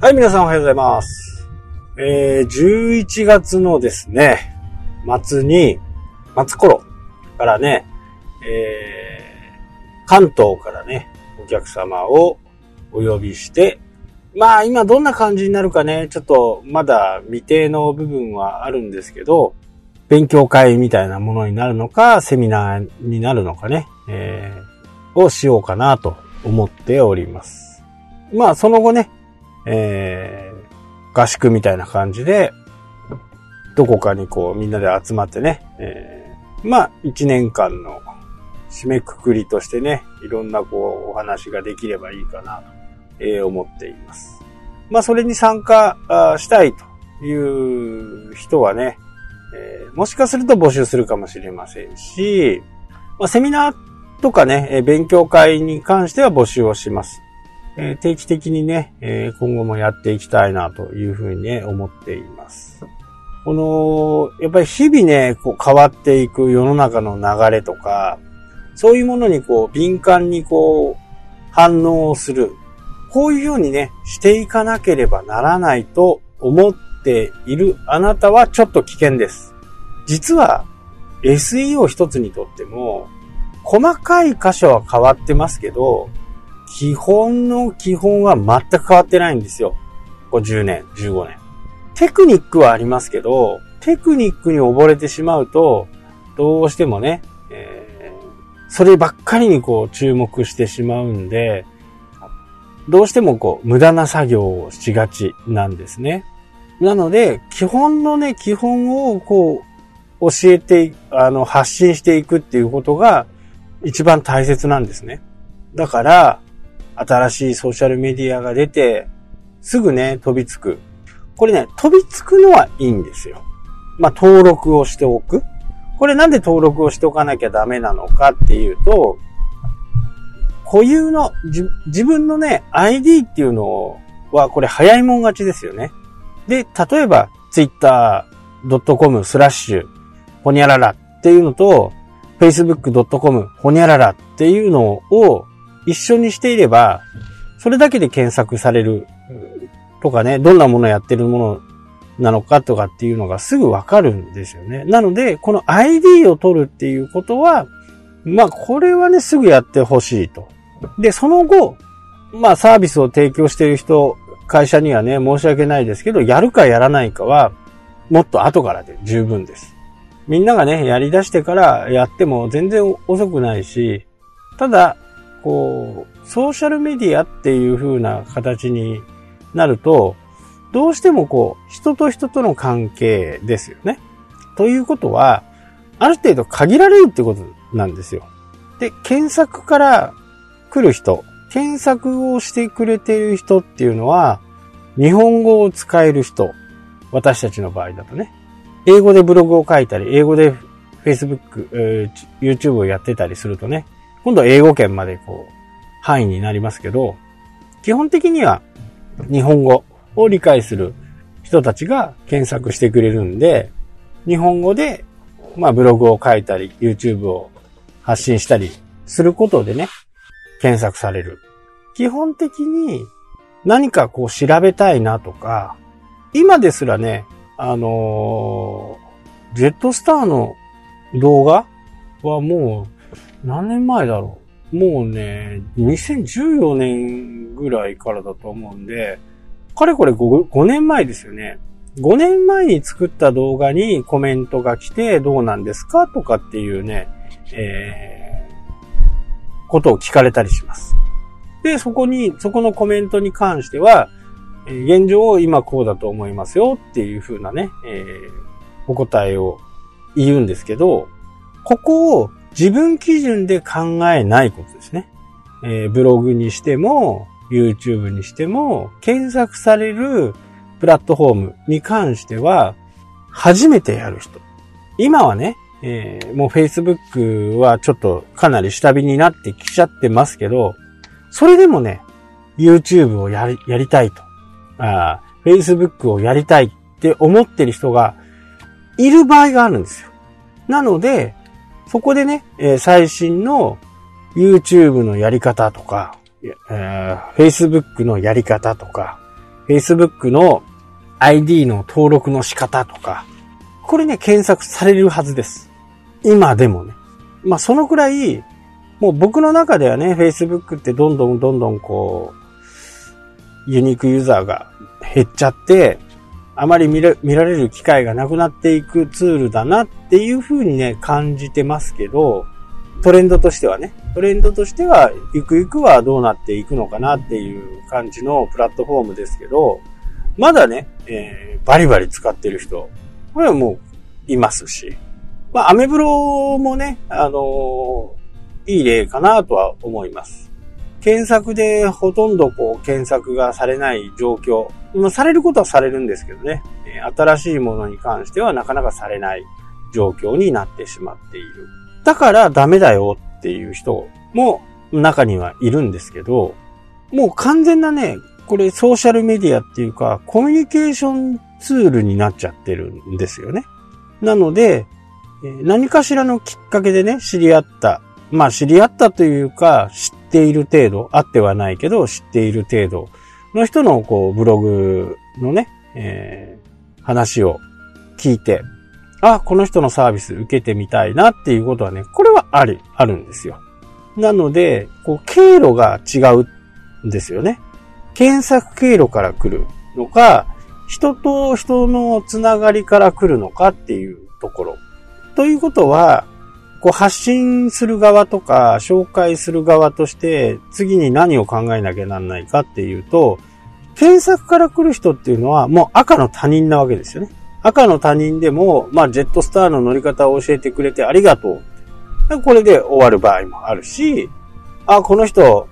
はい、皆さんおはようございます。えー、11月のですね、末に、末頃からね、えー、関東からね、お客様をお呼びして、まあ今どんな感じになるかね、ちょっとまだ未定の部分はあるんですけど、勉強会みたいなものになるのか、セミナーになるのかね、えー、をしようかなと思っております。まあその後ね、えー、合宿みたいな感じで、どこかにこうみんなで集まってね、えー、まあ一年間の締めくくりとしてね、いろんなこうお話ができればいいかなと、えー思っています。まあそれに参加したいという人はね、えーもしかすると募集するかもしれませんし、まあセミナーとかね、勉強会に関しては募集をします。え定期的にね、え今後もやっていきたいなというふうにね、思っています。この、やっぱり日々ね、こう変わっていく世の中の流れとか、そういうものにこう敏感にこう反応をする。こういうようにね、していかなければならないと思っているあなたはちょっと危険です。実は SEO 一つにとっても、細かい箇所は変わってますけど、基本の基本は全く変わってないんですよ。こ10年、15年。テクニックはありますけど、テクニックに溺れてしまうと、どうしてもね、えーそればっかりにこう注目してしまうんで、どうしてもこう無駄な作業をしがちなんですね。なので、基本のね、基本をこう教えて、あの、発信していくっていうことが一番大切なんですね。だから、新しいソーシャルメディアが出て、すぐね、飛びつく。これね、飛びつくのはいいんですよ。まあ、登録をしておく。これなんで登録をしておかなきゃダメなのかっていうと、固有の、自分のね、ID っていうのは、これ早いもん勝ちですよね。で、例えば、twitter.com スラッシュ、ほにゃららっていうのと、facebook.com ほにゃららっていうのを一緒にしていれば、それだけで検索されるとかね、どんなものやってるものなのかとかっていうのがすぐわかるんですよね。なので、この ID を取るっていうことは、まあ、これはね、すぐやってほしいと。で、その後、まあ、サービスを提供している人、会社にはね、申し訳ないですけど、やるかやらないかは、もっと後からで十分です。みんながね、やり出してからやっても全然遅くないし、ただ、こう、ソーシャルメディアっていう風な形になると、どうしてもこう、人と人との関係ですよね。ということは、ある程度限られるってことなんですよ。で、検索から来る人、検索をしてくれている人っていうのは、日本語を使える人、私たちの場合だとね、英語でブログを書いたり、英語で Facebook、YouTube をやってたりするとね、今度は英語圏までこう、範囲になりますけど、基本的には日本語を理解する人たちが検索してくれるんで、日本語で、まあブログを書いたり、YouTube を発信したりすることでね、検索される。基本的に何かこう調べたいなとか、今ですらね、あのージェットスターの動画はもう何年前だろう？もうね、2014年ぐらいからだと思うんで、かれこれ 5, 5年前ですよね。5年前に作った動画にコメントが来てどうなんですかとかっていうね、えー、ことを聞かれたりします。で、そこに、そこのコメントに関しては、現状を今こうだと思いますよっていう風なね、えーお答えを言うんですけど、ここを自分基準で考えないことですね。えーブログにしても、YouTube にしても、検索されるプラットフォームに関しては、初めてやる人。今はね、えーもう Facebook はちょっとかなり下火になってきちゃってますけど、それでもね、YouTube をやり、やりたいと。あー Facebook をやりたいって思ってる人がいる場合があるんですよ。なので、そこでね、えー最新の YouTube のやり方とか、えー Facebook のやり方とか、Facebook の ID の登録の仕方とか、これね、検索されるはずです。今でもね。まあ、そのくらい、もう僕の中ではね、Facebook ってどんどんどんどんこう、ユニークユーザーが減っちゃって、あまり見られる機会がなくなっていくツールだなっていうふうにね、感じてますけど、トレンドとしてはね、トレンドとしては、ゆくゆくはどうなっていくのかなっていう感じのプラットフォームですけど、まだね、えー、バリバリ使ってる人、これはもういますし、まあ、アメブロもね、あのー、いい例かなとは思います。検索でほとんどこう検索がされない状況。まあ、されることはされるんですけどね、新しいものに関してはなかなかされない状況になってしまっている。だからダメだよっていう人も中にはいるんですけど、もう完全なね、これソーシャルメディアっていうか、コミュニケーションツールになっちゃってるんですよね。なので、何かしらのきっかけでね、知り合った。まあ知り合ったというか、知っている程度、あってはないけど、知っている程度の人のこう、ブログのね、えー、話を聞いて、あ、この人のサービス受けてみたいなっていうことはね、これはある、あるんですよ。なので、こう、経路が違うんですよね。検索経路から来るのか、人と人のつながりから来るのかっていうところ。ということは、こう発信する側とか、紹介する側として、次に何を考えなきゃなんないかっていうと、検索から来る人っていうのはもう赤の他人なわけですよね。赤の他人でも、まあ、ジェットスターの乗り方を教えてくれてありがとう。これで終わる場合もあるし、あ、この人、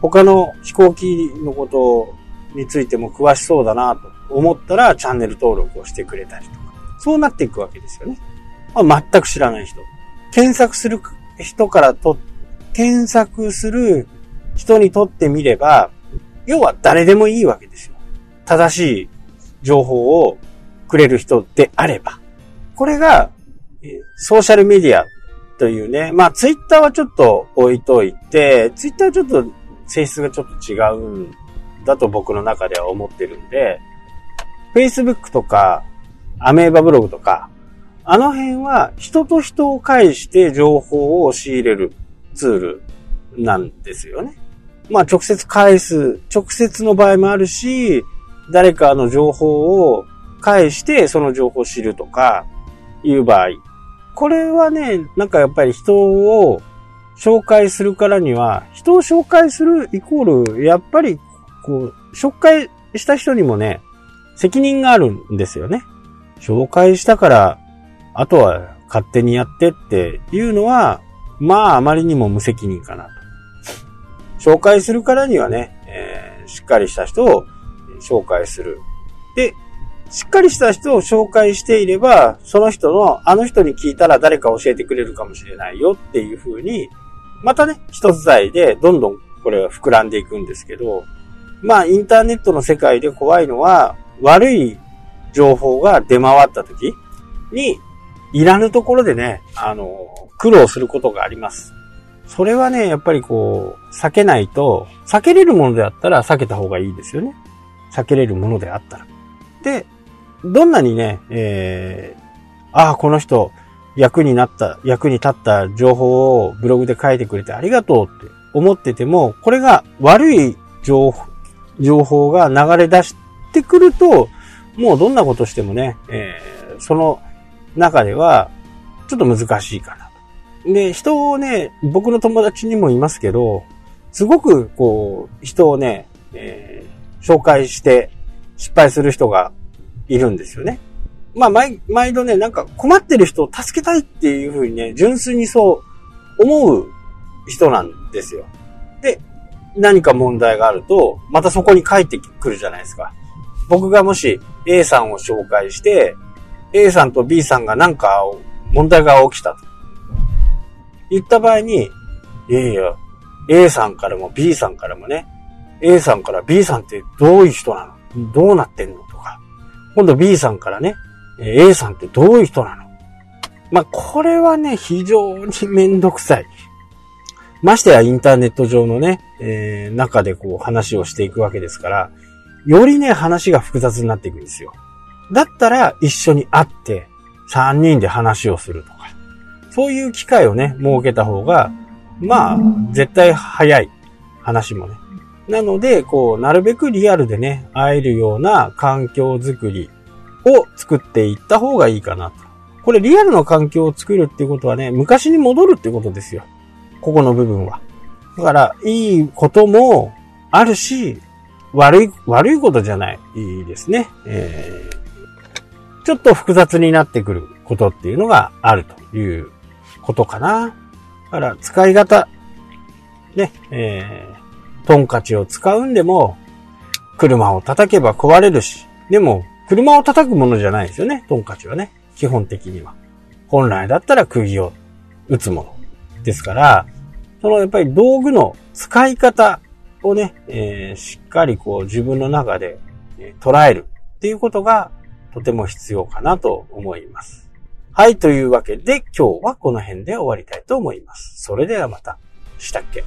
他の飛行機のことについても詳しそうだなと思ったら、チャンネル登録をしてくれたりとか。そうなっていくわけですよね。まあ、全く知らない人。検索する人からと、検索する人にとってみれば、要は誰でもいいわけですよ。正しい情報をくれる人であれば。これが、ソーシャルメディアというね、まあツイッターはちょっと置いといて、ツイッターはちょっと性質がちょっと違うんだと僕の中では思ってるんで、Facebook とか、アメーバブログとか、あの辺は人と人を介して情報を仕入れるツールなんですよね。まあ直接返す、直接の場合もあるし、誰かの情報を返してその情報を知るとかいう場合。これはね、なんかやっぱり人を紹介するからには、人を紹介するイコール、やっぱり、こう、紹介した人にもね、責任があるんですよね。紹介したから、あとは勝手にやってっていうのは、まああまりにも無責任かな。紹介するからにはね、えー、しっかりした人を紹介する。で、しっかりした人を紹介していれば、その人の、あの人に聞いたら誰か教えてくれるかもしれないよっていう風に、またね、一つ材でどんどんこれは膨らんでいくんですけど、まあインターネットの世界で怖いのは、悪い情報が出回った時に、いらぬところでね、あの、苦労することがあります。それはね、やっぱりこう、避けないと、避けれるものであったら避けた方がいいですよね。避けれるものであったら。で、どんなにね、えー、ああ、この人、役になった、役に立った情報をブログで書いてくれてありがとうって思ってても、これが悪い情報、情報が流れ出してくると、もうどんなことしてもね、えー、その中では、ちょっと難しいかな。で、人をね、僕の友達にもいますけど、すごくこう、人をね、えー、紹介して失敗する人がいるんですよね。まあ、毎、毎度ね、なんか困ってる人を助けたいっていうふうにね、純粋にそう思う人なんですよ。で、何か問題があると、またそこに帰ってくるじゃないですか。僕がもし A さんを紹介して、A さんと B さんがなんか問題が起きたと。言った場合に、いやいや、A さんからも B さんからもね、A さんから B さんってどういう人なの？どうなってんのとか今度 B さんからね、A さんってどういう人なの？まあ、これはね、非常にめんどくさい。ましてやインターネット上のね、えー、中でこう話をしていくわけですから、よりね、話が複雑になっていくんですよ。だったら一緒に会って3人で話をすると、そういう機会をね、設けた方が、まあ、絶対早い話もね。なので、こう、なるべくリアルでね、会えるような環境づくりを作っていった方がいいかなと。これリアルの環境を作るっていうことはね、昔に戻るってことですよ。ここの部分は。だから、いいこともあるし、悪い、悪いことじゃない。いいですね。えー、ちょっと複雑になってくることっていうのがあるということかな。だから、使い方。ね、えー、トンカチを使うんでも、車を叩けば壊れるし、でも、車を叩くものじゃないですよね、トンカチはね。基本的には。本来だったら釘を打つもの。ですから、そのやっぱり道具の使い方をね、えー、しっかりこう自分の中で、捉えるっていうことがとても必要かなと思います。はい、というわけで今日はこの辺で終わりたいと思います。それではまた。したっけ？